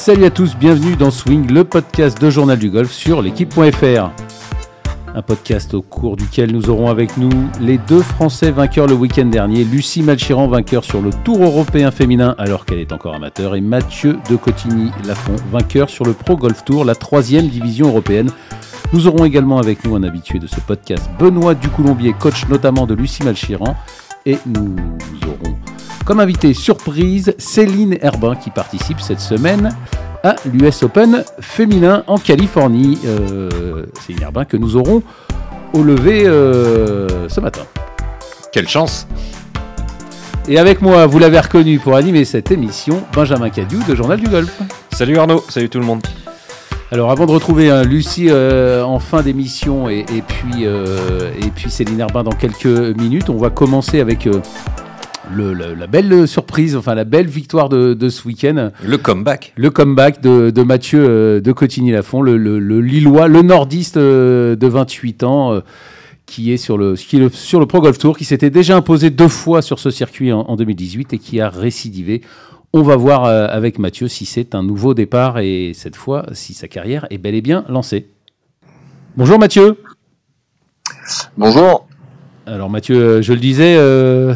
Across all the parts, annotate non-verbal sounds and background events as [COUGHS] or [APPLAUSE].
Salut à tous, bienvenue dans Swing, le podcast de Journal du Golf sur l'équipe.fr. Un podcast au cours duquel nous aurons avec nous les deux Français vainqueurs le week-end dernier, Lucie Malchiran vainqueur sur le Tour européen féminin alors qu'elle est encore amateur, et Mathieu de Cotigny-Lafont vainqueur sur le Pro Golf Tour, la troisième division européenne. Nous aurons également avec nous un habitué de ce podcast, Benoît Ducoulombier, coach notamment de Lucie Malchiran, et nous aurons comme invité surprise Céline Herbin qui participe cette semaine à l'US Open féminin en Californie. Euh, Céline Herbin que nous aurons au lever euh, ce matin. Quelle chance Et avec moi, vous l'avez reconnu pour animer cette émission, Benjamin Cadieu de Journal du Golf. Salut Arnaud, salut tout le monde. Alors avant de retrouver hein, Lucie euh, en fin d'émission et, et, puis, euh, et puis Céline Herbin dans quelques minutes, on va commencer avec euh, le, la belle surprise, enfin la belle victoire de, de ce week-end. Le comeback. Le comeback de, de Mathieu euh, de Cotigny-Lafont, le, le, le, Lillois, le nordiste euh, de 28 ans, euh, qui est, sur le, qui est le, sur le Pro Golf Tour, qui s'était déjà imposé deux fois sur ce circuit en, en 2018 et qui a récidivé. On va voir euh, avec Mathieu si c'est un nouveau départ et cette fois si sa carrière est bel et bien lancée. Bonjour Mathieu. Bonjour. Alors Mathieu, je le disais, euh,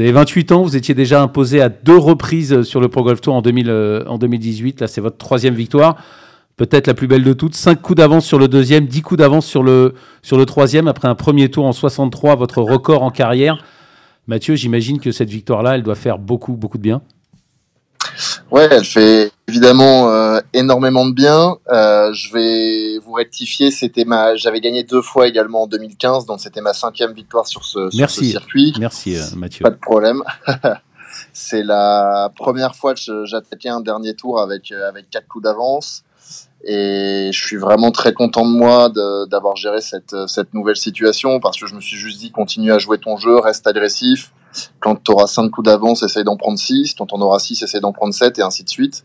vous avez 28 ans, vous étiez déjà imposé à deux reprises sur le Pro Golf Tour en, 2000, euh, 2018. Là, c'est votre troisième victoire, peut-être la plus belle de toutes. Cinq coups d'avance sur le deuxième, dix coups d'avance sur le, sur le troisième, après un premier tour en 63, votre record en carrière. Mathieu, j'imagine que cette victoire-là, elle doit faire beaucoup, beaucoup de bien. Ouais, elle fait évidemment euh, énormément de bien. Euh, je vais vous rectifier, c'était ma, j'avais gagné deux fois également en 2015, donc c'était ma cinquième victoire sur ce, Merci. sur ce circuit. Merci euh, Mathieu. Pas de problème. [LAUGHS] C'est la première fois que j'attaquais un dernier tour avec avec quatre coups d'avance. Et je suis vraiment très content de moi d'avoir géré cette, cette nouvelle situation parce que je me suis juste dit continue à jouer ton jeu, reste agressif. Quand tu auras 5 coups d'avance, essaye d'en prendre 6. Quand on aura 6, essaye d'en prendre 7 et ainsi de suite.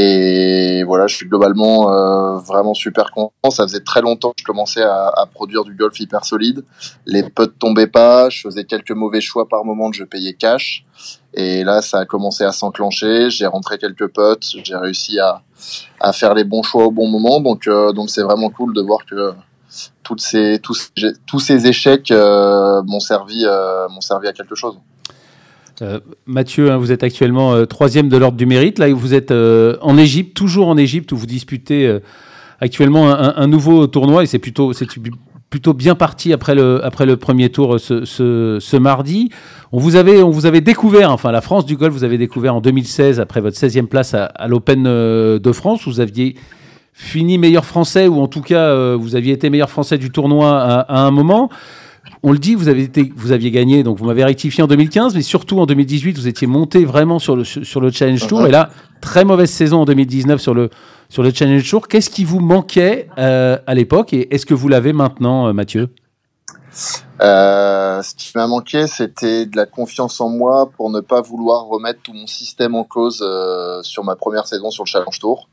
Et voilà, je suis globalement euh, vraiment super content. Ça faisait très longtemps que je commençais à, à produire du golf hyper solide. Les putts tombaient pas, je faisais quelques mauvais choix par moment, je payais cash. Et là, ça a commencé à s'enclencher. J'ai rentré quelques putts, j'ai réussi à, à faire les bons choix au bon moment. Donc, euh, donc c'est vraiment cool de voir que toutes ces, tous, tous ces échecs euh, m'ont servi, euh, m'ont servi à quelque chose. Euh, Mathieu, hein, vous êtes actuellement troisième de l'ordre du mérite. Là, vous êtes en Égypte, toujours en Égypte, où vous disputez actuellement un, nouveau tournoi et c'est plutôt, plutôt bien parti après le, après le premier tour ce, ce, ce, mardi. On vous avait, on vous avait découvert, enfin la France du golf, vous avez découvert en 2016 après votre 16e place à, à l'Open de France. Vous aviez fini meilleur français ou en tout cas euh, vous aviez été meilleur français du tournoi à, à un moment. On le dit, vous, avez été, vous aviez gagné, donc vous m'avez rectifié en 2015, mais surtout en 2018, vous étiez monté vraiment sur le, sur le Challenge Tour. Et là, très mauvaise saison en 2019 sur le, sur le Challenge Tour. Qu'est-ce qui vous manquait euh, à l'époque et est-ce que vous l'avez maintenant, euh, Mathieu? Euh, ce qui m'a manqué, c'était de la confiance en moi pour ne pas vouloir remettre tout mon système en cause euh, sur ma première saison sur le Challenge Tour.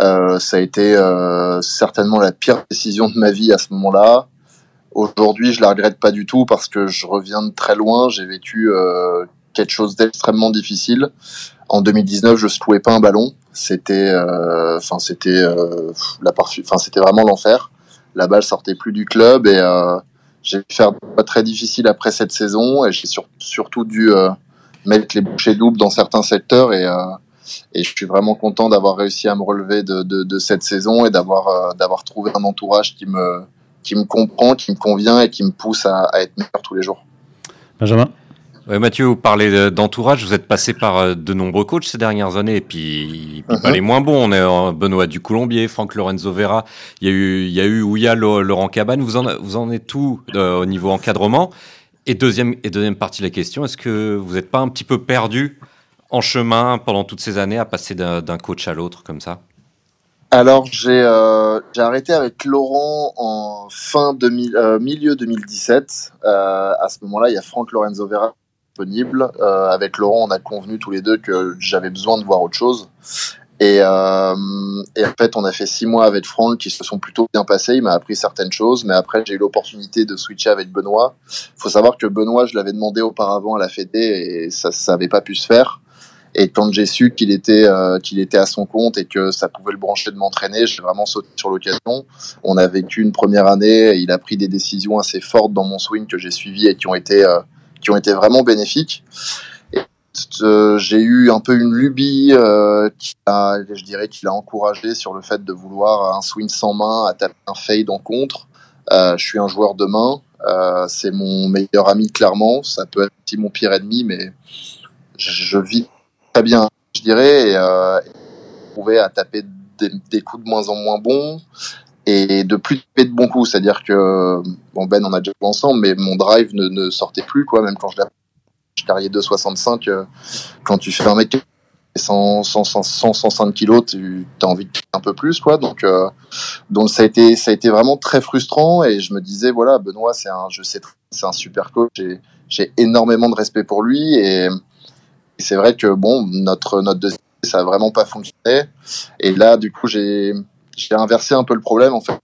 Euh, ça a été euh, certainement la pire décision de ma vie à ce moment-là. Aujourd'hui, je la regrette pas du tout parce que je reviens de très loin. J'ai vécu euh, quelque chose d'extrêmement difficile. En 2019, je secouais pas un ballon. C'était, euh, enfin, c'était euh, la enfin, c'était vraiment l'enfer. La balle sortait plus du club et j'ai pu faire pas très difficile après cette saison et j'ai sur, surtout dû mettre les bouchées doubles dans certains secteurs et et je suis vraiment content d'avoir réussi à me relever de, de, de cette saison et d'avoir euh, d'avoir trouvé un entourage qui me qui me comprend, qui me convient et qui me pousse à, à être meilleur tous les jours. Benjamin? Ouais, Mathieu, vous parlez d'entourage, vous êtes passé par euh, de nombreux coachs ces dernières années, et puis, puis uh -huh. pas les moins bons. On est en Benoît Ducoulombier, Franck Lorenzo Vera, il y a eu, il y a eu Ouya Laurent Cabane. Vous en, vous en êtes tout euh, au niveau encadrement? Et deuxième, et deuxième partie de la question, est-ce que vous n'êtes pas un petit peu perdu en chemin pendant toutes ces années à passer d'un coach à l'autre comme ça? Alors j'ai euh, arrêté avec Laurent en fin 2000, euh, milieu 2017. Euh, à ce moment-là, il y a Franck Lorenzo Vera disponible. Avec Laurent, on a convenu tous les deux que j'avais besoin de voir autre chose. Et, en fait, on a fait six mois avec Franck qui se sont plutôt bien passés. Il m'a appris certaines choses, mais après, j'ai eu l'opportunité de switcher avec Benoît. Il faut savoir que Benoît, je l'avais demandé auparavant à la Fédé et ça n'avait pas pu se faire. Et quand j'ai su qu'il était euh, qu'il était à son compte et que ça pouvait le brancher de m'entraîner, j'ai vraiment sauté sur l'occasion. On a vécu une première année. Il a pris des décisions assez fortes dans mon swing que j'ai suivi et qui ont été euh, qui ont été vraiment bénéfiques. Euh, j'ai eu un peu une lubie euh, qui a, je dirais, qu'il a encouragé sur le fait de vouloir un swing sans main, à taper un fade en contre. Euh, je suis un joueur de main. Euh, c'est mon meilleur ami clairement. Ça peut être aussi mon pire ennemi, mais je vis très bien, je dirais, et, euh, à taper des, des, coups de moins en moins bons et de plus taper de bons coups. C'est-à-dire que bon Ben, on a déjà joué ensemble, mais mon drive ne, ne sortait plus quoi, même quand je je carrière 2,65. Euh, quand tu fais un mec 100, 100, 100, 105 kilos, tu as envie de un peu plus, quoi. Donc, euh, donc ça a été, ça a été vraiment très frustrant et je me disais, voilà, Benoît, c'est un, je sais, c'est un super coach j'ai énormément de respect pour lui et c'est vrai que bon, notre, notre deuxième, ça a vraiment pas fonctionné. Et là, du coup, j'ai, j'ai inversé un peu le problème. En fait,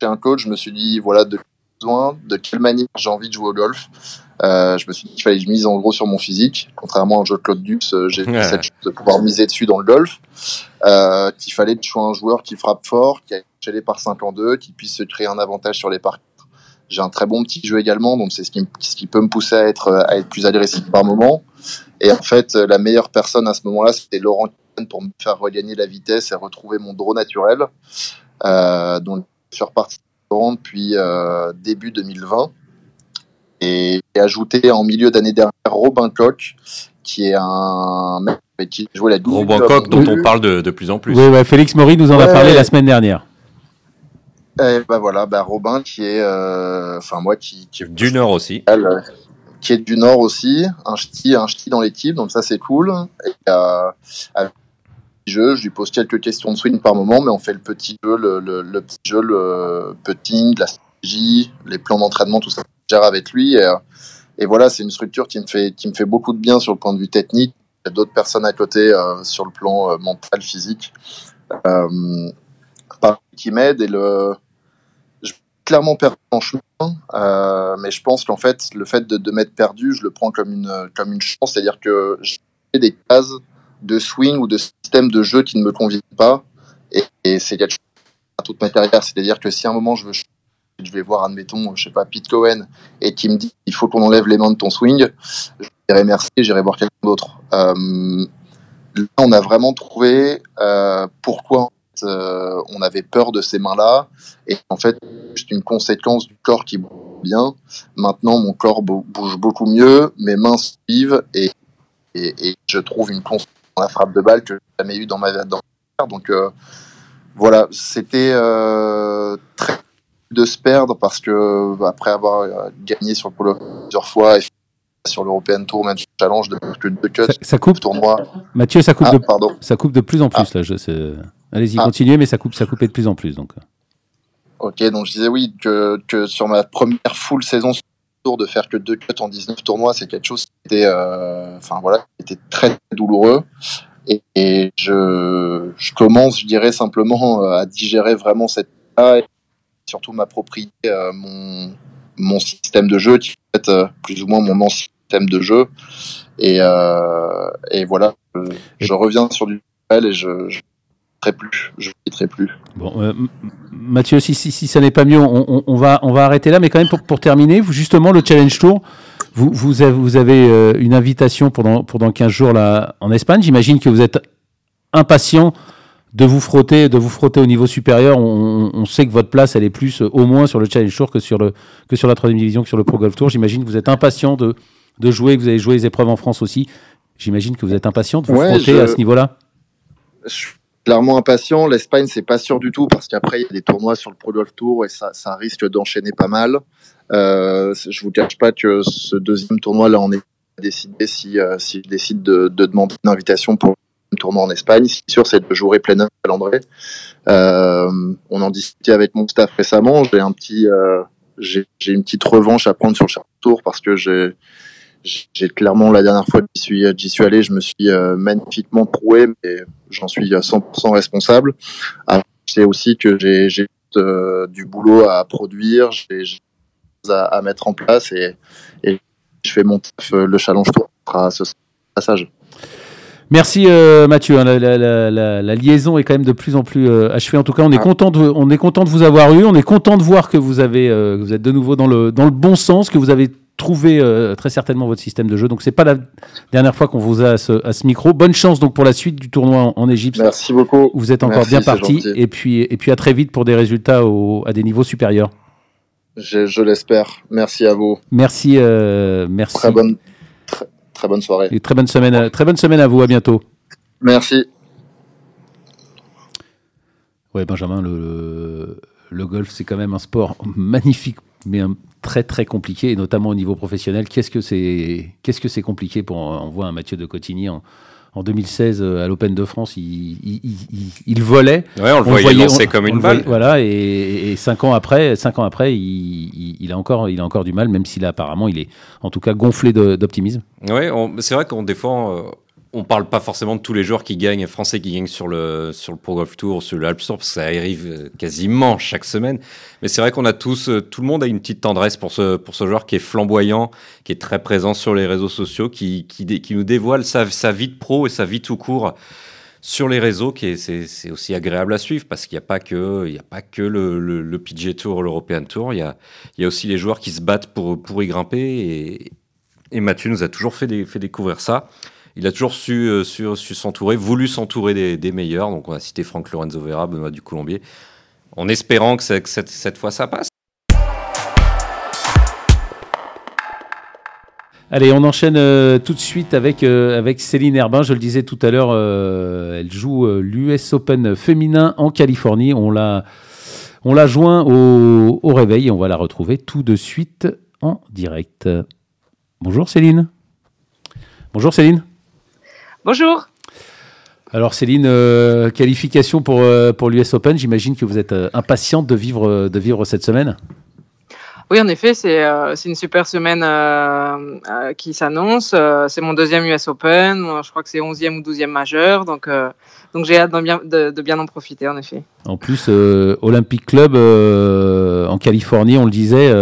j'ai un coach, je me suis dit, voilà, de besoin, de quelle manière j'ai envie de jouer au golf. Euh, je me suis dit qu'il fallait que je mise en gros sur mon physique. Contrairement à un jeu de Claude Dux, euh, j'ai ouais. cette chance de pouvoir miser dessus dans le golf. Euh, qu'il fallait que je sois un joueur qui frappe fort, qui a les par 5 en 2, qui puisse se créer un avantage sur les par J'ai un très bon petit jeu également, donc c'est ce qui, ce qui peut me pousser à être, à être plus agressif par moment. Et en fait, la meilleure personne à ce moment-là, c'était Laurent pour me faire regagner la vitesse et retrouver mon draw naturel. Euh, donc, je suis reparti depuis euh, début 2020 et, et ajouté en milieu d'année dernière Robin Koch qui est un mec avec qui jouait la double. Robin Koch dont on parle de, de, plus en plus. Oui, ouais, Félix Maury nous en ouais, a parlé la semaine dernière. Et bah voilà, bah Robin qui est, enfin euh, moi qui, qui du Nord aussi, euh, qui est du Nord aussi, un ch'ti, un ch'ti dans l'équipe, donc ça c'est cool. Et, euh, avec jeu, je lui pose quelques questions de swing par moment, mais on fait le petit jeu, le, le, le petit jeu, le putting, la stratégie, les plans d'entraînement, tout ça, je gère avec lui. Et, et voilà, c'est une structure qui me fait qui me fait beaucoup de bien sur le point de vue technique. Il y a d'autres personnes à côté euh, sur le plan euh, mental, physique, euh, qui m'aident et le clairement perdu en chemin, euh, mais je pense qu'en fait le fait de, m'être perdu, je le prends comme une comme une chance, c'est-à-dire que j'ai des cases de swing ou de système de jeu qui ne me convient pas. Et, c'est quelque chose à toute ma carrière. C'est-à-dire que si à un moment je vais voir, admettons, je sais pas, Pete Cohen, et qui me dit il faut qu'on enlève les mains de ton swing, je dirais merci, j'irai voir quelqu'un d'autre. Euh, là, on a vraiment trouvé euh, pourquoi euh, on avait peur de ces mains-là, et en fait, c'est une conséquence du corps qui bouge bien. Maintenant, mon corps bouge beaucoup mieux, mes mains suivent, et, et, et je trouve une conséquence dans la frappe de balle que j'ai jamais eu dans ma vie. Donc euh, voilà, c'était euh, très de se perdre parce que bah, après avoir gagné sur le polo plusieurs fois et sur l'European Tour, même sur le challenge de que deux cuts, ça, ça coupe. Tournoi. Mathieu, ça coupe, ah, de, pardon. ça coupe de plus en plus ah. là. Je sais. Allez-y, ah. continuez, mais ça coupe, ça coupait de plus en plus donc. Ok, donc je disais oui que, que sur ma première full saison de faire que deux cuts en 19 tournois, c'est quelque chose qui était, euh, enfin voilà, qui était très douloureux. Et, et je, je, commence, je dirais simplement euh, à digérer vraiment cette et surtout m'approprier euh, mon, mon système de jeu, qui est fait, euh, plus ou moins mon ancien système de jeu. Et, et voilà, je, je, reviens sur du et je, je plus. Je ne plus. Bon, euh, Mathieu, si, si, si ça n'est pas mieux, on, on, on, va, on va arrêter là. Mais quand même, pour, pour terminer, justement, le Challenge Tour, vous, vous avez, vous avez euh, une invitation pour dans 15 jours là, en Espagne. J'imagine que vous êtes impatient de vous frotter, de vous frotter au niveau supérieur. On, on, sait que votre place, elle est plus euh, au moins sur le Challenge Tour que sur, le, que sur la troisième division, que sur le Pro Golf Tour. J'imagine que vous êtes impatient de, de jouer, que vous avez joué les épreuves en France aussi. J'imagine que vous êtes impatient de vous ouais, frotter je... à ce niveau-là. Je clairement impatient. L'Espagne, c'est pas sûr du tout parce qu'après, il y a des tournois sur le Pro Golf Tour et ça, ça risque d'enchaîner pas mal. Euh, je vous cache pas que ce deuxième tournoi, là, on est décidé si, euh, si je décide de, de, demander une invitation pour un tournoi en Espagne. Ce qui est sûr, c'est de jouer plein à Landré. Euh, on en discutait avec mon staff récemment. J'ai un petit, euh, j'ai une petite revanche à prendre sur le tour parce que j'ai j'ai clairement la dernière fois que j'y suis, j'y suis allé, je me suis euh, magnifiquement troué, mais j'en suis 100% responsable. C'est aussi que j'ai euh, du boulot à produire, j'ai à, à, mettre en place et, et je fais mon taf, le challenge tour à ce passage. Merci euh, Mathieu. Hein, la, liaison est quand même de plus en plus euh, achevée. En tout cas, on est ah. content de, on est content de vous avoir eu. On est content de voir que vous avez, euh, vous êtes de nouveau dans le dans le bon sens, que vous avez trouvé très certainement votre système de jeu. Donc c'est pas la dernière fois qu'on vous a à ce, micro. Bonne chance donc pour la suite du tournoi en, Égypte. Merci beaucoup. Vous êtes encore bien parti. Et puis et puis à très vite pour des résultats à des niveaux supérieurs. Je, je l'espère. Merci à vous. Merci, merci. Très bonne, Très bonne soirée. Et très bonne semaine, très bonne semaine à vous. À bientôt. Merci. Ouais, Benjamin, le, le golf, c'est quand même un sport [LAUGHS] magnifique, mais très très compliqué, et notamment au niveau professionnel. Qu'est-ce que c'est, qu'est-ce que c'est compliqué pour on voit un Mathieu de Cotigny en, en 2016 euh, à l'Open de France, il, il, volait. Ouais, on le voyait, lancer comme une balle. voilà, et, cinq ans après, cinq ans après, il, a encore, il a encore du mal, même s'il apparemment, il est en tout cas gonflé d'optimisme. Oui, c'est vrai qu'on défend. On parle pas forcément de tous les joueurs qui gagnent, français qui gagnent sur le, sur le Pro Golf Tour, sur le Alps Tour, parce que ça arrive euh, quasiment chaque semaine. Mais c'est vrai qu'on a tous, euh, tout le monde a une petite tendresse pour ce, pour ce joueur qui est flamboyant, qui est très présent sur les réseaux sociaux, qui, qui, nous dévoile sa, vie de pro et sa vie tout court sur les réseaux, qui est, c'est, aussi agréable à suivre parce qu'il n'y a pas que, il y a pas que le, le, PG Tour, l'European Tour, il y a, il y a aussi les joueurs qui se battent pour, pour y grimper et, et Mathieu nous a toujours fait, fait découvrir ça il a toujours su, euh, su, s'entourer, voulu s'entourer des, meilleurs. Donc on a cité Franck Lorenzo Vera, Benoît du Colombier, en espérant que, cette, fois ça passe. Allez, on enchaîne euh, tout de suite avec, euh, avec Céline Herbin. Je le disais tout à l'heure, elle joue l'US Open féminin en Californie. On l'a, on l'a joint au, au réveil et on va la retrouver tout de suite en direct. Bonjour Céline. Bonjour Céline. Bonjour. Alors Céline, euh, qualification pour, euh, pour l'US Open, j'imagine que vous êtes euh, impatiente de vivre, de vivre cette semaine oui, en effet, c'est une super semaine qui s'annonce. c'est mon deuxième US Open. Je crois que c'est 11e ou 12e majeur. Donc, donc j'ai hâte de bien, de, bien, en profiter, en effet. En plus, Olympic Club en Californie, on le disait.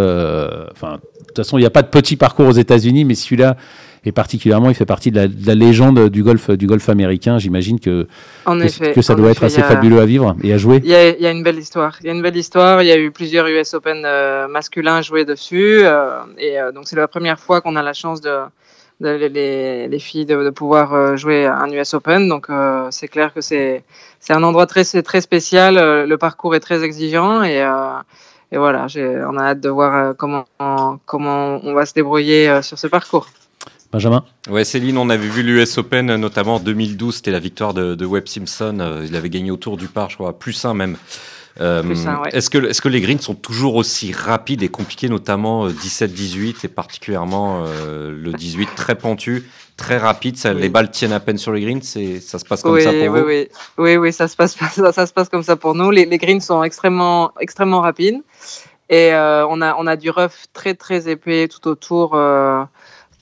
Enfin, de toute façon, il n'y a pas de petit parcours aux États-Unis, mais celui-là, et particulièrement, il fait partie de la, légende du golf, du golf américain. J'imagine que, que, ça doit être assez fabuleux à vivre et à jouer. Il y, a, une belle histoire. Il y a une belle histoire. Il y a eu plusieurs US Open euh, masculins joués dessus. Euh, et euh, donc, c'est la première fois qu'on a la chance de, les, les, filles de, pouvoir jouer un US Open. Donc, c'est clair que c'est un endroit très, très spécial. Le parcours est très exigeant et, et voilà, on a hâte de voir comment, comment on va se débrouiller sur ce parcours. Benjamin Ouais, Céline, on avait vu l'US Open, notamment en 2012, c'était la victoire de, Webb Simpson. Euh, il avait gagné autour du par, je crois, plus un même. Euh, est-ce que, est que les greens sont toujours aussi rapides et compliqués, notamment 17-18 euh, et particulièrement le 18 très pentu, très rapide ça, Les balles tiennent à peine sur les greens, ça se passe comme ça pour oui, vous? oui, oui, oui, ça se passe, [LAUGHS] ça, se passe comme ça pour nous. Les, greens sont extrêmement, extrêmement rapides et on, a, on a du rough très très épais tout autour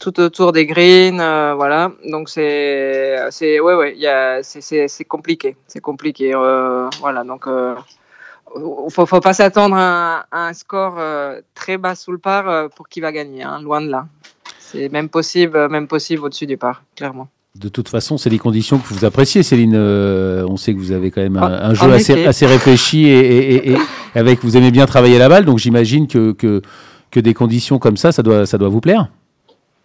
tout autour des greens, euh, voilà. Donc c'est, c'est, ouais, ouais, y a, c'est, c'est, c'est compliqué, c'est compliqué, euh, voilà. Donc euh, faut, faut pas s'attendre à, un score très bas sous le par pour qui va gagner, hein, loin de là. C'est même possible, même possible au-dessus du par, clairement. De toute façon, c'est les conditions que vous appréciez, Céline. on sait que vous avez quand même un, ah, jeu assez, assez, réfléchi et, et, et, avec vous aimez bien travailler la balle, donc j'imagine que, que, que des conditions comme ça, ça doit, ça doit vous plaire.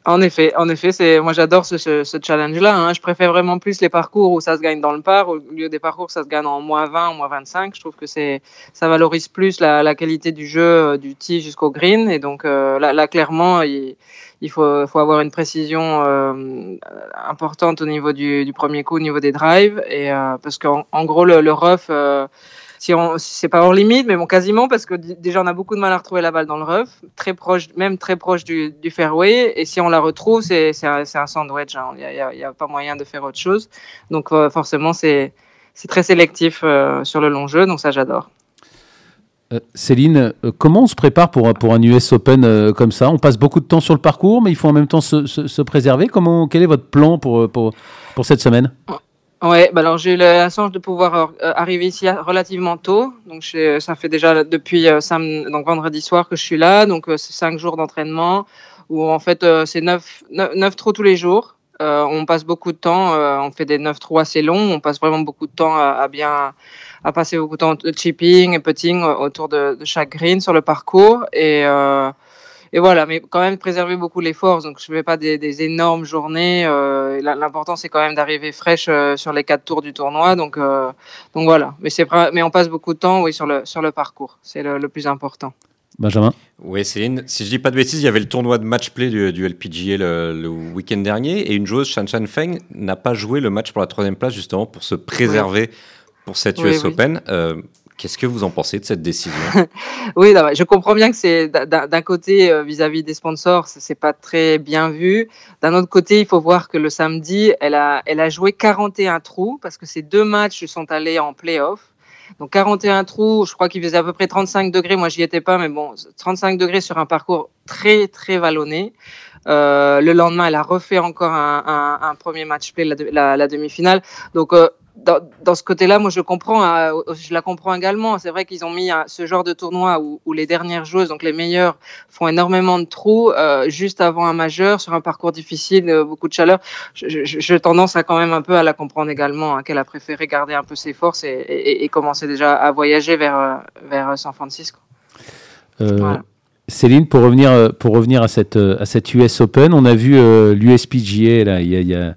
En effet, en effet, c'est moi j'adore ce, challenge-là. Hein. Je préfère vraiment plus les parcours où ça se gagne dans le par, au lieu des parcours ça se gagne en moins 20, moins 25. Je trouve que c'est ça valorise plus la, qualité du jeu euh, du tee jusqu'au green. Et donc euh, là, clairement, il, faut, avoir une précision euh, importante au niveau du, premier coup, au niveau des drives. Et parce qu'en en gros, le, le rough si on, c'est pas hors limite, mais bon, quasiment, parce que déjà on a beaucoup de mal à retrouver la balle dans le rough, très proche, même très proche du, fairway, et si on la retrouve, c'est, c'est, un, c'est un sandwich, hein. il n'y a, y a, pas moyen de faire autre chose. Donc euh, forcément, c'est, c'est très sélectif euh, sur le long jeu, donc ça j'adore. Euh, Céline, comment on se prépare pour, pour un US Open comme ça? On passe beaucoup de temps sur le parcours, mais il faut en même temps se, se, se préserver. Comment, quel est votre plan pour, pour, pour cette semaine? Ouais, bah alors j'ai eu la chance de pouvoir euh, arriver ici relativement tôt. Donc ça fait déjà depuis euh, donc vendredi soir que je suis là. Donc euh, c'est cinq jours d'entraînement où en fait c'est neuf, neuf, trous tous les jours. on passe beaucoup de temps, on fait des 9 trous assez longs, on passe vraiment beaucoup de temps à, bien à passer beaucoup de temps de chipping et putting autour de, chaque green sur le parcours et et voilà, mais quand même préserver beaucoup les forces. Donc, je ne fais pas des, énormes journées. Euh, l'important, c'est quand même d'arriver fraîche euh, sur les quatre tours du tournoi. Donc, euh, donc voilà. Mais, mais on passe beaucoup de temps oui, sur, le, sur le parcours. C'est le, plus important. Benjamin? Oui, Céline. Si je dis pas de bêtises, il y avait le tournoi de match play du, du LPGA le, week-end dernier. Et une joueuse, Shan Shan Feng, n'a pas joué le match pour la troisième place, justement, pour se préserver pour cette US Open. Qu'est-ce que vous en pensez de cette décision? [LAUGHS] Oui, je comprends bien que c'est d'un côté euh, vis-à-vis des sponsors, c'est pas très bien vu. D'un autre côté, il faut voir que le samedi, elle a, joué 41 trous parce que ces deux matchs sont allés en playoff. Donc 41 trous, je crois qu'il faisait à peu près 35 degrés. Moi, j'y étais pas, mais bon, 35 degrés sur un parcours très très vallonné. Euh, le lendemain, elle a refait encore un, premier match play, la, la, demi-finale. Donc euh, dans, ce côté-là, moi, je comprends, hein, je la comprends également. C'est vrai qu'ils ont mis ce genre de tournoi où, les dernières joueuses, donc les meilleures, font énormément de trous euh, juste avant un majeur sur un parcours difficile, euh, beaucoup de chaleur. J'ai tendance à quand même un peu à la comprendre également, hein, qu'elle a préféré garder un peu ses forces et, commencer déjà à voyager vers, euh, vers San Francisco. Céline, pour revenir, pour revenir à, cette, à cette US Open, on a vu l'USPGA, là, il y a il y a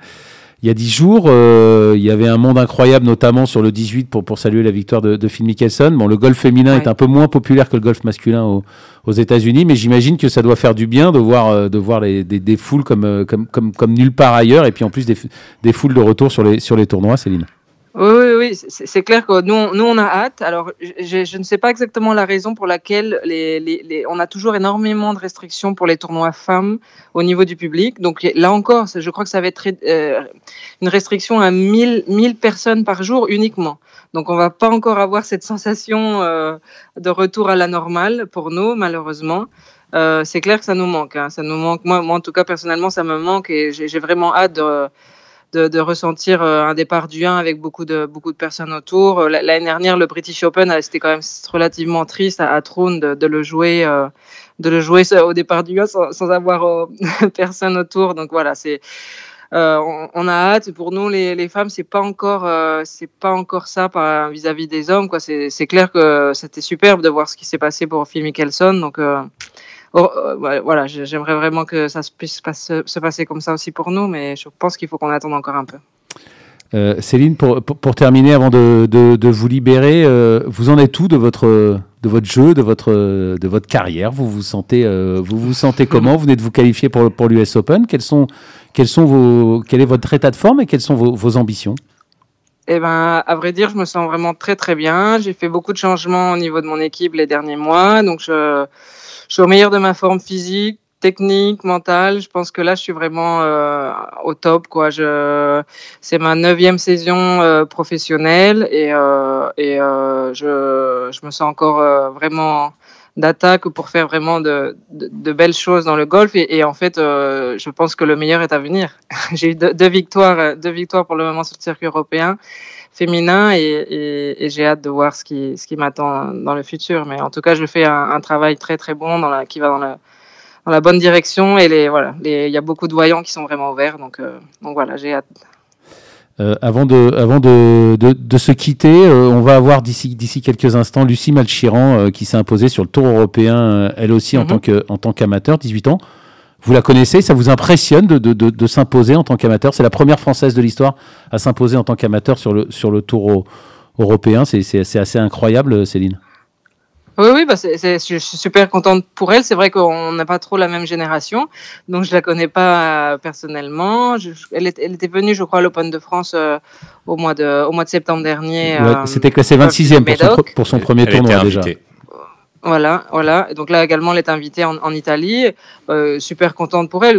dix jours, euh, il y avait un monde incroyable, notamment sur le 18 pour, pour saluer la victoire de, de Phil Mickelson. Bon, le golf féminin est un peu moins populaire que le golf masculin aux États-Unis, mais j'imagine que ça doit faire du bien de voir, euh, de voir les, des, des, foules comme, euh, comme, comme, comme nulle part ailleurs, et puis en plus des, des foules de retour sur les, sur les tournois, Céline. Oui, oui, c'est clair que nous, nous, on a hâte. Alors, je, ne sais pas exactement la raison pour laquelle on a toujours énormément de restrictions pour les tournois femmes au niveau du public. Donc là encore, je crois que ça va être euh, une restriction à 1000, 1000 personnes par jour uniquement. Donc on va pas encore avoir cette sensation euh, de retour à la normale pour nous, malheureusement. Euh, c'est clair que ça nous manque. Hein. Ça nous manque. Moi, moi, en tout cas, personnellement, ça me manque et j'ai vraiment hâte de de, ressentir euh, un départ du 1 avec beaucoup de, beaucoup de personnes autour. Euh, l'année dernière, le British Open, euh, c'était quand même relativement triste à, à Trône de, le jouer, de le jouer au départ du 1 sans, avoir [LAUGHS] personne autour. Donc voilà, c'est. On, a hâte. Pour nous, les, les femmes, c'est pas encore, c'est pas encore ça vis-à-vis -vis des hommes. Quoi. C'est, clair que c'était superbe de voir ce qui s'est passé pour Phil Mickelson. Donc, voilà, j'aimerais vraiment que ça puisse se passer comme ça aussi pour nous, mais je pense qu'il faut qu'on attende encore un peu. Euh, Céline, pour, pour, terminer, avant de, de, vous libérer, euh, vous en êtes où de votre, de votre jeu, de votre, de votre carrière? Vous vous sentez, vous vous sentez comment? Vous venez de vous qualifier pour, pour l'US Open? Quels sont, quels sont vos, quel est votre état de forme et quelles sont vos, vos ambitions? Eh ben, à vrai dire, je me sens vraiment très très bien. J'ai fait beaucoup de changements au niveau de mon équipe les derniers mois, donc je, je suis au meilleur de ma forme physique, technique, mentale. Je pense que là, je suis vraiment euh, au top. Quoi. C'est ma neuvième saison euh, professionnelle et, euh, je, me sens encore vraiment d'attaque pour faire vraiment de, belles choses dans le golf. Et, en fait, je pense que le meilleur est à venir. [LAUGHS] J'ai eu deux, deux, victoires, deux victoires pour le moment sur le circuit européen féminin et, et, j'ai hâte de voir ce qui, ce qui m'attend dans le futur. Mais en tout cas, je fais un, un travail très très bon dans la, qui va dans la, dans la bonne direction et les, voilà, il y a beaucoup de voyants qui sont vraiment ouverts. Donc, euh, donc voilà, j'ai hâte. Euh, avant de, avant de, de, de se quitter, euh, on va avoir d'ici, quelques instants Lucie Malchiran qui s'est imposée sur le Tour européen, elle aussi mm -hmm. en tant en tant qu'amateur, 18 ans. Vous la connaissez, ça vous impressionne de, de, de, de s'imposer en tant qu'amateur? C'est la première française de l'histoire à s'imposer en tant qu'amateur sur le, sur le tour européen. C'est assez incroyable, Céline. Oui, oui, bah c'est, je suis super contente pour elle. C'est vrai qu'on n'a pas trop la même génération, donc je la connais pas personnellement. Je, elle, est, elle, était venue, je crois, à l'Open de France euh, au, mois de, au mois de septembre dernier. Ouais, euh, C'était classé 26e pour son, pour son premier elle tournoi déjà. Voilà, voilà. Donc là également, elle est invitée en, en Italie. Euh, super contente pour elle.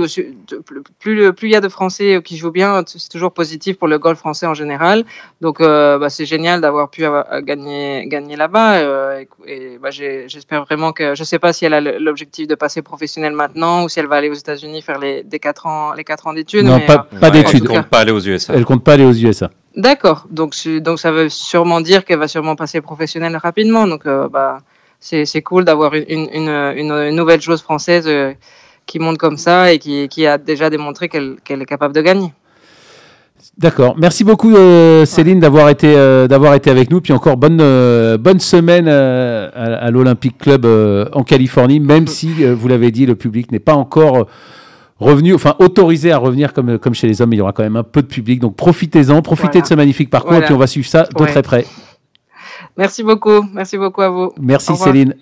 Plus, plus il y a de Français qui jouent bien, c'est toujours positif pour le golf français en général. Donc euh, bah, c'est génial d'avoir pu avoir, gagner, gagner là-bas. Euh, et, et bah, j'espère vraiment que je sais pas si elle a l'objectif de passer professionnel maintenant ou si elle va aller aux États-Unis faire les des quatre ans les quatre ans d'études. Non, mais, pas, euh, d'études. Elle compte pas aller aux USA. Elle compte pas aller aux USA. D'accord. Donc donc ça veut sûrement dire qu'elle va sûrement passer professionnelle rapidement. Donc euh, bah c'est cool d'avoir une, une, une, une, nouvelle joueuse française euh, qui monte comme ça et qui, qui a déjà démontré qu'elle est capable de gagner. D'accord. Merci beaucoup Céline d'avoir été d'avoir été avec nous. Puis encore bonne bonne semaine à, à l'Olympic Club en Californie. Même si vous l'avez dit, le public n'est pas encore revenu, enfin autorisé à revenir comme, comme chez les hommes, il y aura quand même un peu de public. Donc profitez-en, profitez de ce magnifique parcours et puis on va suivre ça de très près. Merci beaucoup, merci beaucoup à vous. Merci Céline.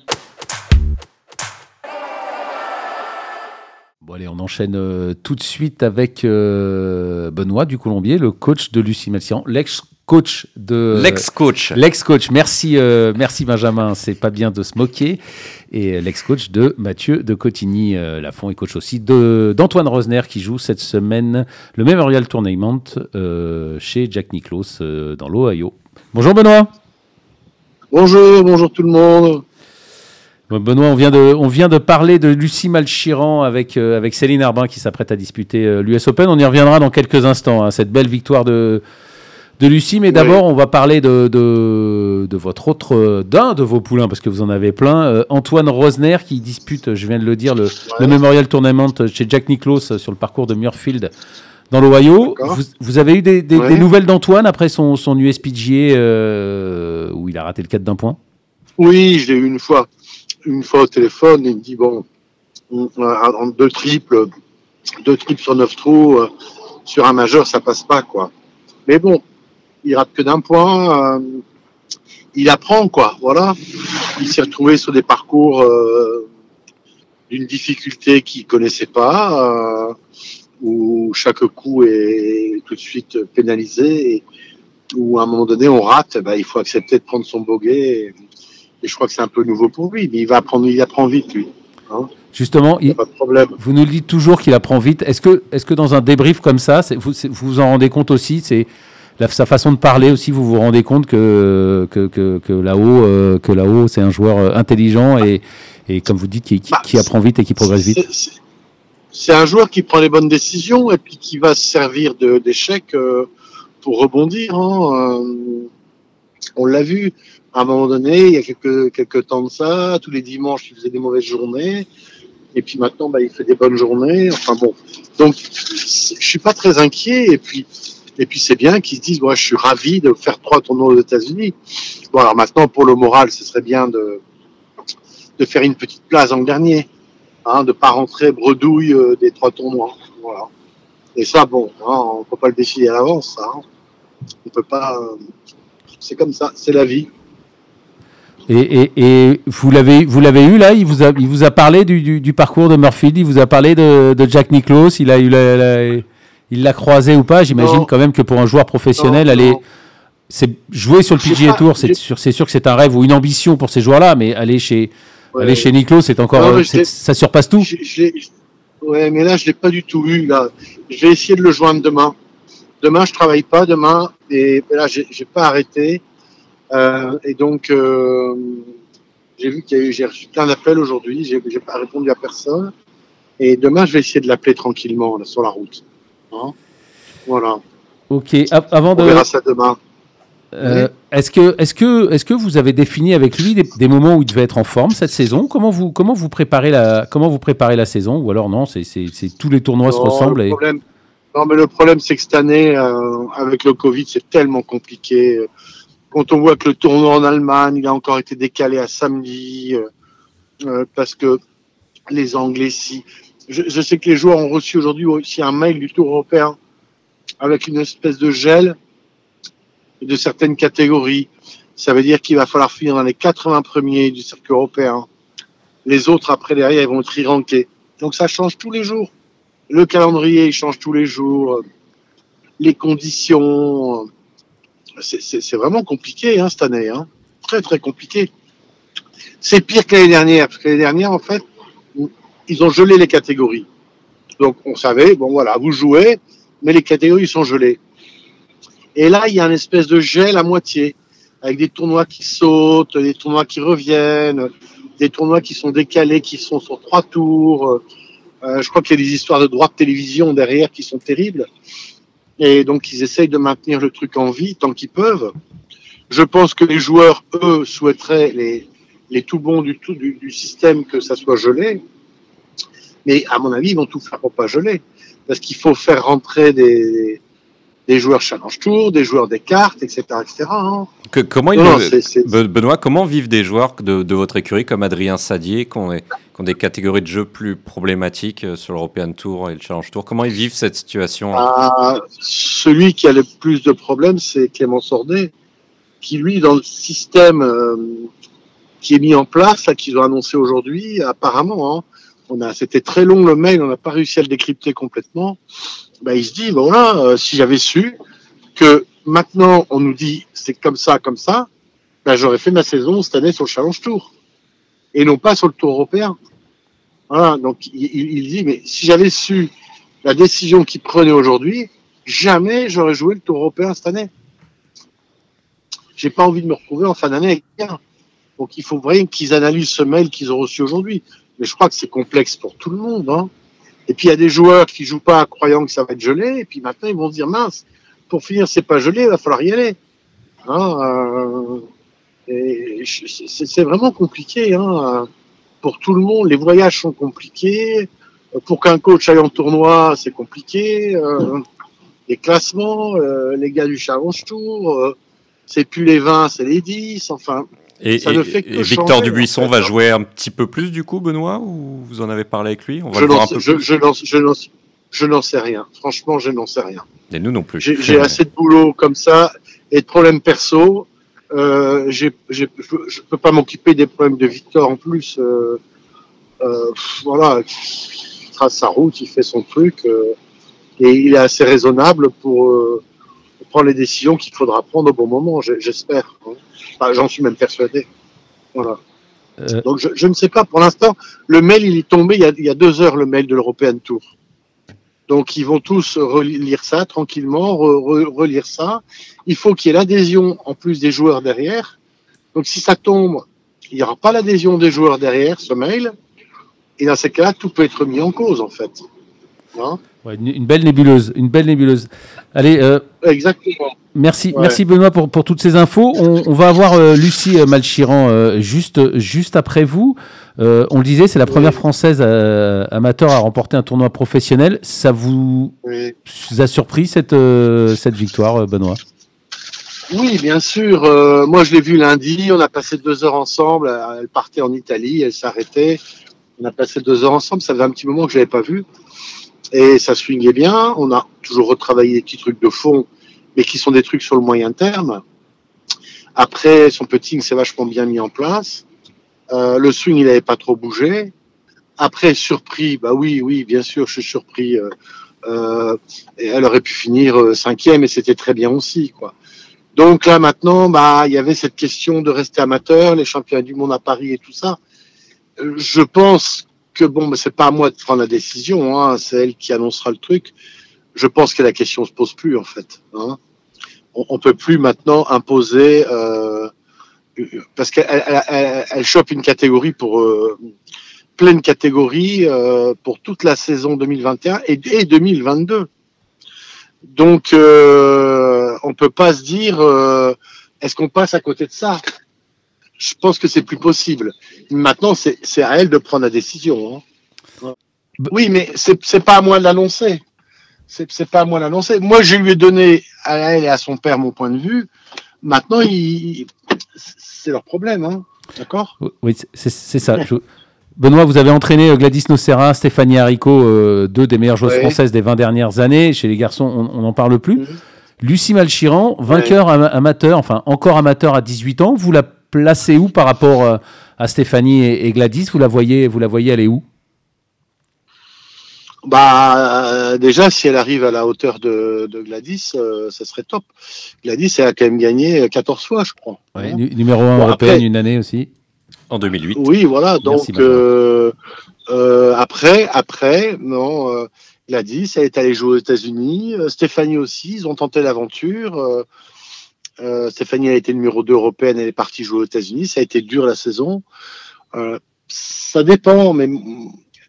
Bon allez, on enchaîne euh, tout de suite avec euh, Benoît du Colombier, le coach de Lucie Malsian, l'ex coach de l'ex-coach. L'ex-coach. Merci, euh, merci Benjamin. C'est pas bien de se moquer. Et l'ex-coach de Mathieu de Cotigny euh, Lafont et coach aussi de d'Antoine Rosner qui joue cette semaine le Memorial Tournament euh, chez Jack Nicklaus dans l'Ohio. Bonjour Benoît. Bonjour, bonjour tout le monde. Benoît, on vient, de, on vient de parler de Lucie Malchiran avec, avec Céline Arbin qui s'apprête à disputer l'US Open. On y reviendra dans quelques instants. Hein, cette belle victoire de, de Lucie, mais d'abord, on va parler de, de, votre autre, d'un de vos poulains, parce que vous en avez plein, euh, Antoine Rosner, qui dispute, je viens de le dire, le, Memorial Tournament chez Jack Nicklaus sur le parcours de Muirfield dans l'Ohio. Vous, avez eu des, nouvelles d'Antoine après son, son USPGA euh, où il a raté le 4 d'un point Oui, je l'ai eu une fois, une fois au téléphone, il me dit, bon, en deux triples, deux triples sur neuf trous, euh, sur un majeur, ça passe pas, quoi. Mais bon, il rate que d'un point. Euh, il apprend, quoi. Voilà. Il s'est retrouvé sur des parcours d'une difficulté qu'il connaissait pas, où chaque coup est tout de suite pénalisé, et où à un moment donné on rate. Ben, il faut accepter de prendre son bogey. Et, je crois que c'est un peu nouveau pour lui, mais il va apprendre, il apprend vite, lui. Hein. Justement, il, pas de problème. vous nous le dites toujours qu'il apprend vite. Est-ce que, est-ce que dans un débrief comme ça, vous, vous en rendez compte aussi? C'est sa façon de parler aussi, vous vous rendez compte que, que, que, que là-haut, euh, que là-haut, c'est un joueur euh, intelligent et, et comme vous dites, qui, qui, bah, apprend vite et qui progresse vite. C'est un joueur qui prend les bonnes décisions et puis qui va se servir d'échecs euh, pour rebondir. Hein. On l'a vu à un moment donné, il y a quelques, quelques temps de ça, tous les dimanches, il faisait des mauvaises journées. Et puis maintenant, bah, il fait des bonnes journées. Enfin bon. Donc, je suis pas très inquiet. Et puis, et puis c'est bien qu'ils se disent, moi, je suis ravi de faire trois tournois aux États-Unis. Bon, alors maintenant, pour le moral, ce serait bien de, de faire une petite place en dernier, hein, de pas rentrer bredouille euh, des trois tournois. Voilà. Et ça, bon, hein, on peut pas le décider à l'avance, ça. Hein. On peut pas. Euh, c'est comme ça, c'est la vie. Et, et, et, vous l'avez vous l'avez eu là, il vous a il vous a parlé du, du, du parcours de Murphy, il vous a parlé de, de Jack Nicklaus, il a eu la, la il l'a croisé ou pas J'imagine quand même que pour un joueur professionnel, aller c'est jouer sur le PGA Tour, c'est sûr, c'est sûr que c'est un rêve ou une ambition pour ces joueurs-là, mais aller chez aller chez Niklo, c'est encore ça surpasse tout. ouais, mais là je l'ai pas du tout eu là. Je vais essayer de le joindre demain. Demain je travaille pas demain et là j'ai pas arrêté euh, et donc euh, j'ai vu qu'il y a eu j'ai reçu plein d'appels aujourd'hui, j'ai pas répondu à personne et demain je vais essayer de l'appeler tranquillement là, sur la route. Hein? Voilà. Ok. Avant de. On verra ça demain. Euh, est-ce que, est que, est que vous avez défini avec lui des, moments où il devait être en forme cette saison? Comment vous, comment vous préparez la, comment vous préparez la saison? Ou alors non, c'est, tous les tournois se ressemblent. et... Non, mais le problème c'est que cette année, euh, avec le Covid, c'est tellement compliqué. Quand on voit que le tournoi en Allemagne, il a encore été décalé à samedi, euh, parce que les Anglais, si je, sais que les joueurs ont reçu aujourd'hui aussi un mail du Tour européen avec une espèce de gel de certaines catégories. Ça veut dire qu'il va falloir finir dans les 80 premiers du circuit européen. Les autres, après, derrière, ils vont être rankés. Donc ça change tous les jours. Le calendrier, il change tous les jours. Les conditions. C'est vraiment compliqué hein, cette année. Hein. Très, très compliqué. C'est pire que l'année dernière. Parce que l'année dernière, en fait, ils ont gelé les catégories. Donc on savait, bon voilà, vous jouez, mais les catégories sont gelées. Et là, il y a un espèce de gel à moitié, avec des tournois qui sautent, des tournois qui reviennent, des tournois qui sont décalés, qui sont sur trois tours. Euh, je crois qu'il y a des histoires de droits de télévision derrière qui sont terribles. Et donc, ils essayent de maintenir le truc en vie tant qu'ils peuvent. Je pense que les joueurs, eux, souhaiteraient les, les tout bons du, du système que ça soit gelé. Mais à mon avis, ils vont tout faire pour pas geler. Parce qu'il faut faire rentrer des, des joueurs Challenge Tour, des joueurs des cartes, etc. etc. Hein. Que, comment Benoît, comment vivent des joueurs de, de votre écurie comme Adrien Sadier, qui ont, qui ont, des catégories de jeux plus problématiques euh, sur l'European Tour et le Challenge Tour? Comment ils vivent cette situation? Ah, Celui qui a le plus de problèmes, c'est Clément Sordet, qui lui, dans le système euh, qui est mis en place, qu'ils ont annoncé aujourd'hui, apparemment, hein, on a, c'était très long le mail, on n'a pas réussi à le décrypter complètement. Ben, il se dit, bon voilà, euh, si j'avais su que maintenant on nous dit c'est comme ça, comme ça, ben, j'aurais fait ma saison cette année sur le Challenge Tour et non pas sur le Tour européen. Voilà, donc il, il dit, mais si j'avais su la décision qu'il prenait aujourd'hui, jamais j'aurais joué le Tour européen cette année. J'ai pas envie de me retrouver en fin d'année avec rien. Donc il faut vraiment qu'ils analysent ce mail qu'ils ont reçu aujourd'hui. Mais je crois que c'est complexe pour tout le monde. Hein. Et puis il y a des joueurs qui jouent pas croyant que ça va être gelé, et puis maintenant ils vont se dire mince, pour finir c'est pas gelé, il va falloir y aller. Hein, euh, c'est vraiment compliqué hein, pour tout le monde. Les voyages sont compliqués. Pour qu'un coach aille en tournoi, c'est compliqué. Euh, les classements, euh, les gars du Challenge Tour, euh, c'est plus les 20, c'est les 10. Enfin, et, Victor Dubuisson va jouer un petit peu plus du coup, Benoît, ou vous en avez parlé avec lui? On va je, voir un peu je, je n'en sais rien. Franchement, je n'en sais rien. Et nous non plus. J'ai assez de boulot comme ça et de problèmes perso. Euh, je ne peux pas m'occuper des problèmes de Victor en plus. Euh, euh, voilà, il trace sa route, il fait son truc euh, et il est assez raisonnable pour, prendre les décisions qu'il faudra prendre au bon moment, j'espère. Hein. J'en suis même persuadé. Voilà. Euh... Donc je, je, ne sais pas. Pour l'instant, le mail il est tombé il y a, il y a deux heures le mail de l'European Tour. Donc ils vont tous relire ça tranquillement, re, re, relire ça. Il faut qu'il y ait l'adhésion en plus des joueurs derrière. Donc si ça tombe, il n'y aura pas l'adhésion des joueurs derrière ce mail. Et dans ces cas-là, tout peut être mis en cause en fait. Hein ouais, une, une, belle nébuleuse, une belle nébuleuse. Allez. Euh... Exactement. Merci, ouais. merci Benoît pour, pour toutes ces infos. On, on va avoir euh, Lucie Malchiran euh, juste, juste après vous. On le disait, c'est la première française amateur à remporter un tournoi professionnel. Ça vous, oui. a surpris cette, cette victoire, Benoît? Oui, bien sûr. moi, je l'ai vu lundi. On a passé deux heures ensemble. Elle partait en Italie, elle s'arrêtait. On a passé deux heures ensemble. Ça faisait un petit moment que je l'avais pas vu. Et ça swingait bien. On a toujours retravaillé des petits trucs de fond mais qui sont des trucs sur le moyen terme. Après, son putting s'est vachement bien mis en place. Euh, le swing, il n'avait pas trop bougé. Après, surpris, bah oui, oui, bien sûr, je suis surpris. Euh, euh, elle aurait pu finir euh, cinquième et c'était très bien aussi, quoi. Donc là, maintenant, bah, il y avait cette question de rester amateur, les championnats du monde à Paris et tout ça. Euh, je pense que bon, bah, c'est pas à moi de prendre la décision, hein, c'est elle qui annoncera le truc je pense que la question se pose plus en fait. Hein. On, on peut plus maintenant imposer euh, parce qu'elle elle, elle, elle, chope une catégorie pour euh, pleine catégorie euh, pour toute la saison 2021 et, et 2022. Donc euh, on peut pas se dire euh, est-ce qu'on passe à côté de ça? Je pense que c'est plus possible. Maintenant c'est à elle de prendre la décision. Hein. Oui, mais c'est pas à moi de l'annoncer c'est pas à moi d'annoncer. Moi, je lui ai donné à elle et à son père mon point de vue. Maintenant, c'est leur problème, hein. D'accord? Oui, c'est ça. Je... Benoît, vous avez entraîné euh, Gladys Nocera, Stéphanie Haricot, euh, deux des meilleures joueuses oui. françaises des 20 dernières années. Chez les garçons, on n'en parle plus. Mmh. Lucie Malchiran, vainqueur oui. amateur, enfin encore amateur à 18 ans. Vous la placez où par rapport euh, à Stéphanie et, Gladys? Vous la voyez, vous la voyez aller où? Bah euh, déjà si elle arrive à la hauteur de, de Gladys, euh, ça serait top. Gladys elle a quand même gagné 14 fois, je crois. Ouais, hein numéro 1 bon, européenne une année aussi. En 2008. Oui, voilà. Donc euh, après, après, non, Gladys elle est allée jouer aux États-Unis. Stéphanie aussi, ils ont tenté l'aventure. Stéphanie a été numéro 2 européenne, elle est partie jouer aux États-Unis. Ça a été dur la saison. ça dépend, mais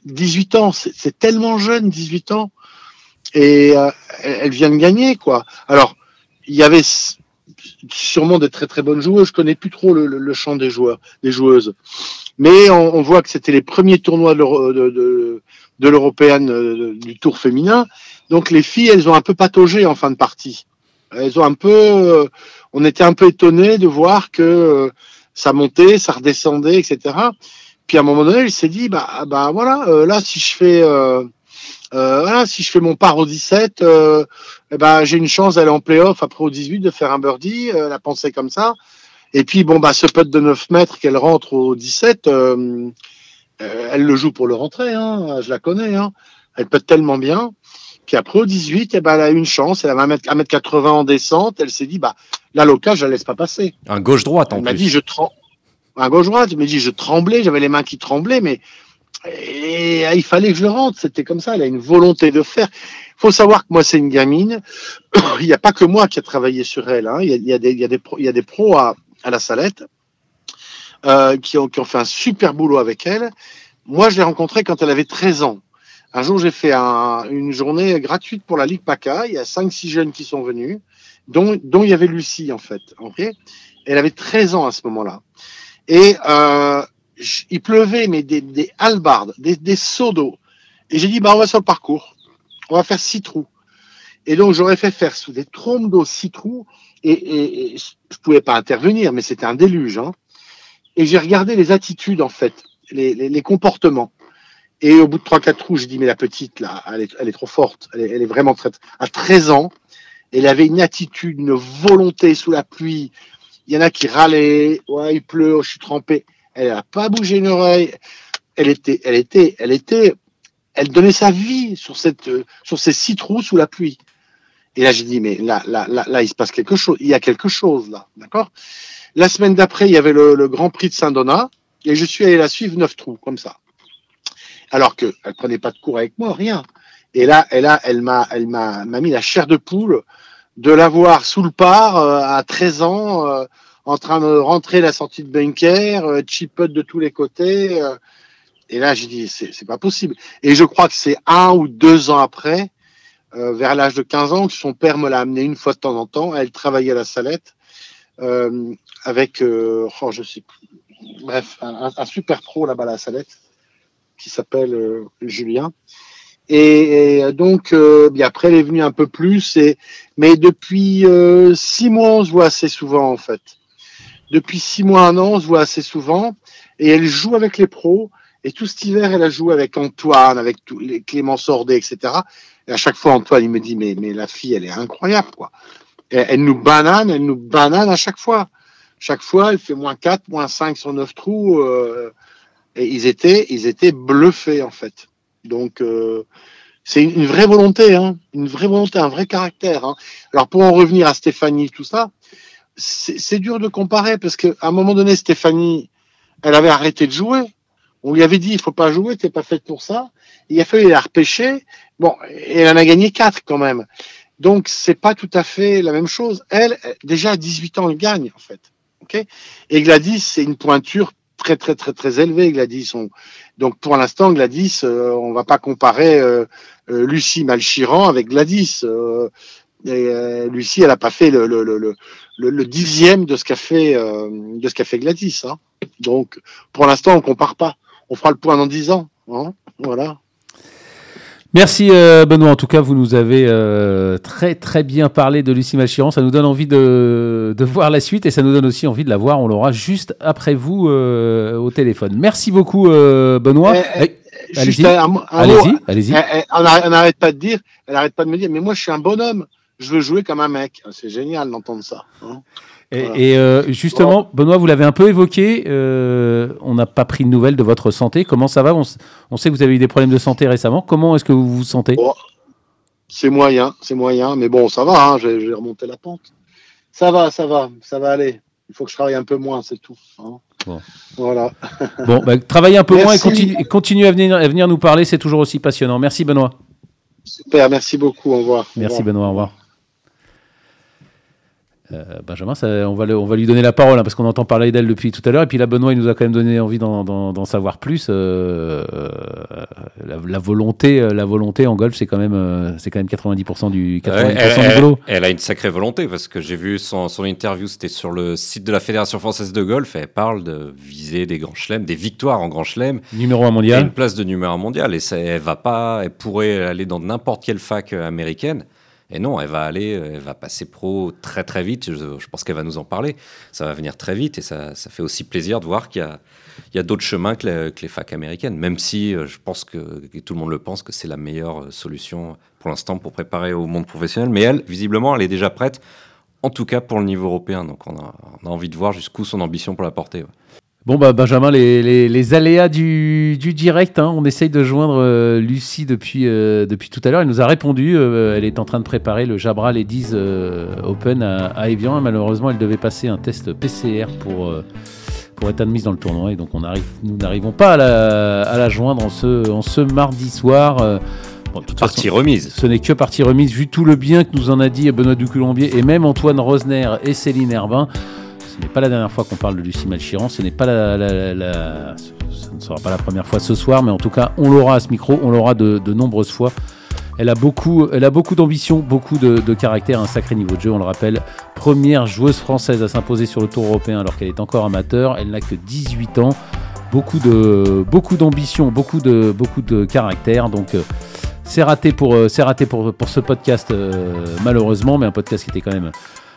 18 ans, c'est tellement jeune, 18 ans, et euh, elle vient de gagner, quoi. Alors, il y avait sûrement de très très bonnes joueuses. Je connais plus trop le, champ des joueurs, des joueuses, mais on, voit que c'était les premiers tournois de, de l'européenne du tour féminin. Donc les filles, elles ont un peu pataugé en fin de partie. Elles ont un peu, on était un peu étonnés de voir que ça montait, ça redescendait, etc. Puis à un moment donné, il s'est dit, bah, bah voilà, là si je fais euh, voilà, si je fais mon par au 17, euh, eh ben, j'ai une chance d'aller en playoff après au 18, de faire un birdie, euh, la pensée comme ça. Et puis, bon, bah, ce putt de 9 mètres qu'elle rentre au 17, euh, euh, elle le joue pour le rentrer, hein, je la connais. Hein. Elle peut tellement bien. Puis après, au 18, eh ben, elle a une chance, elle avait 1m80 en descente. Elle s'est dit, bah, la loca, je la laisse pas passer. Un gauche-droite, en elle plus. m'a dit, je tremble. Un gauche-droite, elle m'a dit, je tremblais, j'avais les mains qui tremblaient, mais et il fallait que je le rentre. C'était comme ça. Elle a une volonté de faire. Il faut savoir que moi, c'est une gamine. [COUGHS] il n'y a pas que moi qui a travaillé sur elle. Hein. Il, y a, il, y a des, il, y a des pros, il y a des pros à, à la salette euh, qui, ont, qui ont fait un super boulot avec elle. Moi, je l'ai rencontrée quand elle avait 13 ans. Un jour, j'ai fait un, une journée gratuite pour la Ligue PACA. Il y a 5-6 jeunes qui sont venus, dont, dont il y avait Lucie, en fait. Okay elle avait 13 ans à ce moment-là. Et euh, il pleuvait, mais des, des halbardes, des, des seaux d'eau. Et j'ai dit, bah, on va sur le parcours. On va faire six trous. Et donc, j'aurais fait faire sous des trompes d'eau six trous. Et, et, et, je pouvais pas intervenir, mais c'était un déluge. Hein. Et j'ai regardé les attitudes, en fait, les, les, les comportements. Et au bout de trois, quatre trous, j'ai dit, mais la petite, là, elle est, elle est trop forte. Elle est, elle est vraiment très, à 13 ans, elle avait une attitude, une volonté sous la pluie. Il y en a qui râlaient. Ouais, il pleut, je suis trempé elle n'a pas bougé une oreille. Elle était, elle était, elle était, elle donnait sa vie sur cette, sur ces six trous sous la pluie. Et là, j'ai dit, mais là, là, là, là, il se passe quelque chose. Il y a quelque chose là, d'accord? La semaine d'après, il y avait le, le Grand Prix de Saint-Donat et je suis allé la suivre neuf trous comme ça. Alors que elle prenait pas de cours avec moi, rien. Et là, elle a, elle m'a, elle m'a, mis la chair de poule de l'avoir sous le par euh, à 13 ans. Euh, en train de rentrer la sortie de bunker, euh, de tous les côtés. Euh, et là, j'ai dit, c'est pas possible. Et je crois que c'est un ou deux ans après, euh, vers l'âge de 15 ans, que son père me l'a amené une fois de temps en temps. Elle travaillait à la salette euh, avec, oh, je sais plus, bref, un, un super pro là-bas à la salette qui s'appelle euh, Julien. Et, donc, euh, après, elle est venue un peu plus. Et, mais depuis euh, six mois, on se voit assez souvent en fait depuis six mois, un an, on se voit assez souvent, et elle joue avec les pros. Et tout cet hiver, elle a joué avec Antoine, avec tous les Clément Sordet, etc. Et à chaque fois, Antoine, il me dit, mais, mais la fille, elle est incroyable, quoi. Elle nous banane, elle nous banane à chaque fois. Chaque fois, elle fait moins 4, moins 5 sur 9 trous. Et ils étaient, ils étaient bluffés, en fait. Donc, euh, c'est une, vraie volonté, hein, une vraie volonté, un vrai caractère. Hein. Alors, pour en revenir à Stéphanie, tout ça, c'est dur de comparer parce qu'à un moment donné, Stéphanie, elle avait arrêté de jouer. On lui avait dit, il faut pas jouer, t'es pas faite pour ça. Il a fallu la repêcher. Bon, et elle en a gagné quatre quand même. Donc, c'est pas tout à fait la même chose. Elle, déjà à 18 ans, elle gagne, en fait. et Gladys, c'est une pointure très, très, très, très élevée, Gladys. On... Donc, pour l'instant, Gladys, euh, on va pas comparer euh, euh, Lucie Malchiran avec Gladys. Euh, Lucie, elle a pas fait le, le, le, le, dixième de ce qu'a fait, de ce qu'a fait Gladys. Hein. Donc, pour l'instant, on compare pas. On fera le point dans dix ans. Hein voilà. Merci euh, Benoît. En tout cas, vous nous avez euh, très très bien parlé de Lucie Malchiron. Ça nous donne envie de, de, voir la suite et ça nous donne aussi envie de la voir. On l'aura juste après vous euh, au téléphone. Merci beaucoup Benoît. Allez-y, allez-y. allez-y. On n'arrête pas de dire, elle n'arrête pas de me dire, mais moi je suis un bonhomme je veux jouer comme un mec. C'est génial d'entendre ça. Hein et, voilà. et euh, justement, bon. Benoît, vous l'avez un peu évoqué. Euh, on n'a pas pris de nouvelles de votre santé. Comment ça va? On, on, sait que vous avez eu des problèmes de santé récemment. Comment est-ce que vous vous sentez? Bon, C'est moyen, c'est moyen. Mais bon, ça va. Hein, J'ai remonté la pente. Ça va, ça va, ça va aller. Il faut que je travaille un peu moins, c'est tout. Hein Bon. Voilà. [LAUGHS] bon, bah, travaillez un peu merci. moins et continuez continue à, venir, à venir nous parler. C'est toujours aussi passionnant. Merci, Benoît. Super, merci beaucoup. Au revoir. Merci, au revoir. Benoît. Au revoir. Euh, Benjamin, on, va on va lui donner la parole hein, parce qu'on entend parler d'elle depuis tout à l'heure. Et puis là, Benoît, il nous a quand même donné envie d'en savoir plus. Euh, la, volonté, la volonté en golf, c'est quand même, c'est quand même 90% du, 90 elle, du Elle, a une sacrée volonté parce que j'ai vu son, son interview, c'était sur le site de la Fédération française de golf. Et elle parle de viser des grands chelems, des victoires en grand chelem. Numéro 1 mondial. une place de numéro 1 mondial. Et ça, elle va pas, elle pourrait aller dans n'importe quelle fac américaine. Et non, elle va aller, euh, elle va passer pro très très vite. Je, pense qu'elle va nous en parler. Ça va venir très vite et ça, ça fait aussi plaisir de voir qu'il y a, il y a d'autres chemins que les, facs américaines. Même si euh, je pense que tout le monde le pense que c'est la meilleure euh, solution pour l'instant pour préparer au monde professionnel. Mais elle, visiblement, elle est déjà prête. En tout cas pour le niveau européen. Donc on a envie de voir jusqu'où son ambition pour la porter. Bon, bah, Benjamin, les, les, aléas du, du direct, hein. on essaye de joindre euh, Lucie depuis, euh, depuis tout à l'heure. Elle nous a répondu. Euh, elle est en train de préparer le Jabra Ladies Open à, à Evian. Malheureusement, elle devait passer un test PCR pour, pour être admise dans le tournoi. Et donc, on arrive, nous n'arrivons pas à la, à la, joindre en ce, en ce mardi soir. Bon, partie remise. Ce n'est que partie remise, vu tout le bien que nous en a dit Benoît Ducoulombier et même Antoine Rosner et Céline Herbin. Ce n'est pas la dernière fois qu'on parle de Lucie Malchiran, ce n'est pas ne sera pas la première fois ce soir, mais en tout cas, on l'aura à ce micro, on l'aura de, nombreuses fois. Elle a beaucoup, elle a beaucoup d'ambition, beaucoup de, caractère, un sacré niveau de jeu. On le rappelle, première joueuse française à s'imposer sur le Tour européen alors qu'elle est encore amateur. Elle n'a que 18 ans. Beaucoup de, beaucoup d'ambition, beaucoup de, beaucoup de caractère. Donc euh, c'est raté pour, euh, raté pour, pour ce podcast euh, malheureusement, mais un podcast qui était quand même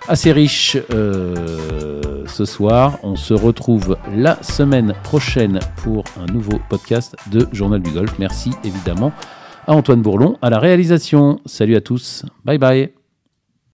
assez riche euh, ce soir. On se retrouve la semaine prochaine pour un nouveau podcast de Journal du Golf. Merci évidemment à Antoine Bourlon à la réalisation. Salut à tous. Bye bye.